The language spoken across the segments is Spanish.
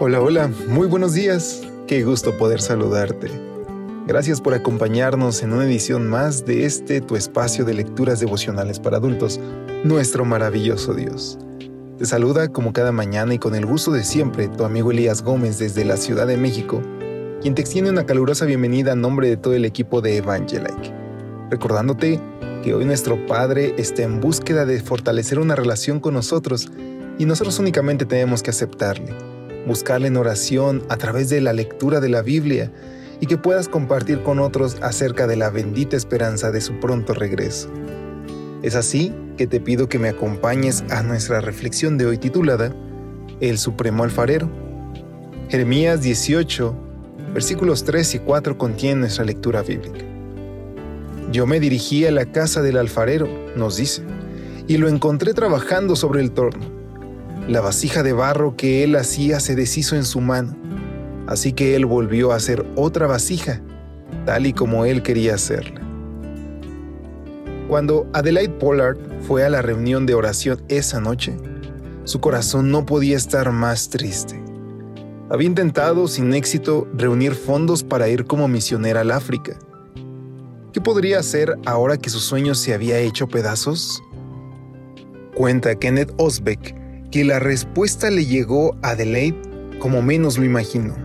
Hola, hola, muy buenos días. Qué gusto poder saludarte. Gracias por acompañarnos en una edición más de este tu espacio de lecturas devocionales para adultos, nuestro maravilloso Dios. Te saluda como cada mañana y con el gusto de siempre tu amigo Elías Gómez desde la Ciudad de México, quien te extiende una calurosa bienvenida a nombre de todo el equipo de Evangelike. Recordándote que hoy nuestro Padre está en búsqueda de fortalecer una relación con nosotros y nosotros únicamente tenemos que aceptarle buscarle en oración a través de la lectura de la Biblia y que puedas compartir con otros acerca de la bendita esperanza de su pronto regreso. Es así que te pido que me acompañes a nuestra reflexión de hoy titulada El Supremo Alfarero. Jeremías 18, versículos 3 y 4 contienen nuestra lectura bíblica. Yo me dirigí a la casa del alfarero, nos dice, y lo encontré trabajando sobre el torno la vasija de barro que él hacía se deshizo en su mano, así que él volvió a hacer otra vasija, tal y como él quería hacerla. Cuando Adelaide Pollard fue a la reunión de oración esa noche, su corazón no podía estar más triste. Había intentado sin éxito reunir fondos para ir como misionera al África. ¿Qué podría hacer ahora que su sueño se había hecho pedazos? Cuenta Kenneth Osbeck que la respuesta le llegó a Adelaide como menos lo imaginó,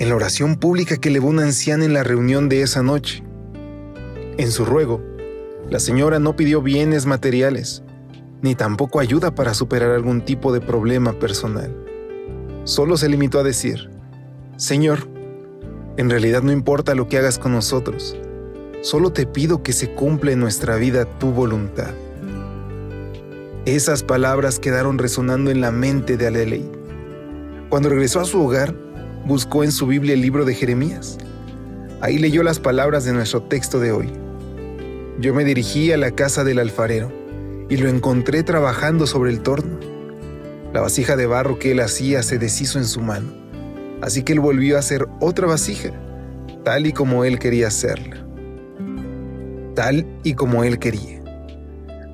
en la oración pública que elevó una anciana en la reunión de esa noche. En su ruego, la señora no pidió bienes materiales, ni tampoco ayuda para superar algún tipo de problema personal. Solo se limitó a decir, Señor, en realidad no importa lo que hagas con nosotros, solo te pido que se cumpla en nuestra vida tu voluntad. Esas palabras quedaron resonando en la mente de Adelaide. Cuando regresó a su hogar, buscó en su Biblia el libro de Jeremías. Ahí leyó las palabras de nuestro texto de hoy. Yo me dirigí a la casa del alfarero y lo encontré trabajando sobre el torno. La vasija de barro que él hacía se deshizo en su mano, así que él volvió a hacer otra vasija, tal y como él quería hacerla. Tal y como él quería.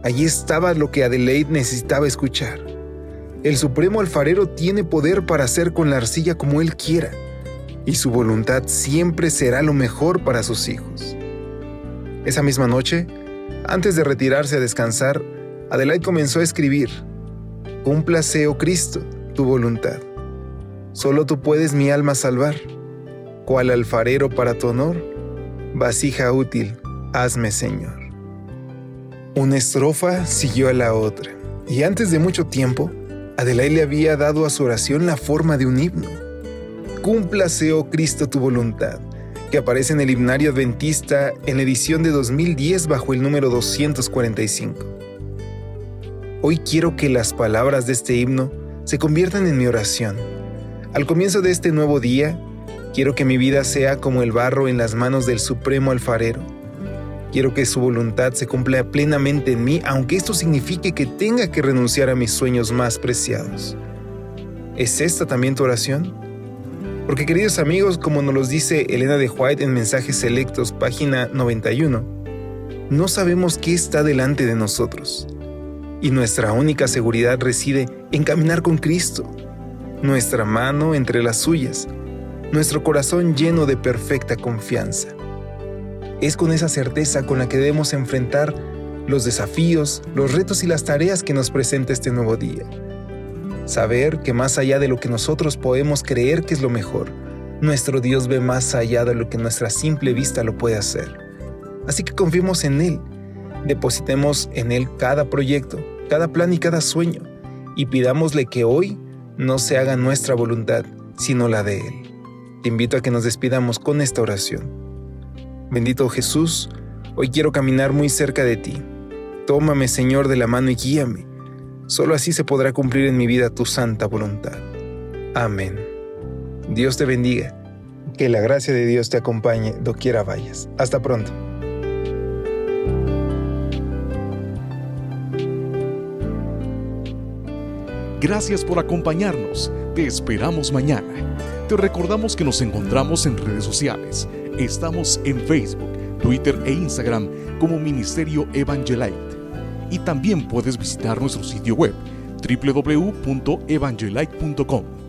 Allí estaba lo que Adelaide necesitaba escuchar. El supremo alfarero tiene poder para hacer con la arcilla como él quiera, y su voluntad siempre será lo mejor para sus hijos. Esa misma noche, antes de retirarse a descansar, Adelaide comenzó a escribir, Cúmplase, oh Cristo, tu voluntad. Solo tú puedes mi alma salvar. Cual alfarero para tu honor, vasija útil, hazme Señor. Una estrofa siguió a la otra, y antes de mucho tiempo, Adelaide le había dado a su oración la forma de un himno. Cúmplase, oh Cristo, tu voluntad, que aparece en el himnario adventista en edición de 2010 bajo el número 245. Hoy quiero que las palabras de este himno se conviertan en mi oración. Al comienzo de este nuevo día, quiero que mi vida sea como el barro en las manos del Supremo Alfarero Quiero que su voluntad se cumpla plenamente en mí, aunque esto signifique que tenga que renunciar a mis sueños más preciados. ¿Es esta también tu oración? Porque queridos amigos, como nos los dice Elena de White en Mensajes Selectos, página 91, no sabemos qué está delante de nosotros. Y nuestra única seguridad reside en caminar con Cristo, nuestra mano entre las suyas, nuestro corazón lleno de perfecta confianza. Es con esa certeza con la que debemos enfrentar los desafíos, los retos y las tareas que nos presenta este nuevo día. Saber que más allá de lo que nosotros podemos creer que es lo mejor, nuestro Dios ve más allá de lo que nuestra simple vista lo puede hacer. Así que confiemos en Él, depositemos en Él cada proyecto, cada plan y cada sueño, y pidámosle que hoy no se haga nuestra voluntad, sino la de Él. Te invito a que nos despidamos con esta oración. Bendito Jesús, hoy quiero caminar muy cerca de ti. Tómame, Señor, de la mano y guíame. Solo así se podrá cumplir en mi vida tu santa voluntad. Amén. Dios te bendiga. Que la gracia de Dios te acompañe doquiera vayas. Hasta pronto. Gracias por acompañarnos. Te esperamos mañana. Te recordamos que nos encontramos en redes sociales. Estamos en Facebook, Twitter e Instagram como Ministerio Evangelite. Y también puedes visitar nuestro sitio web www.evangelite.com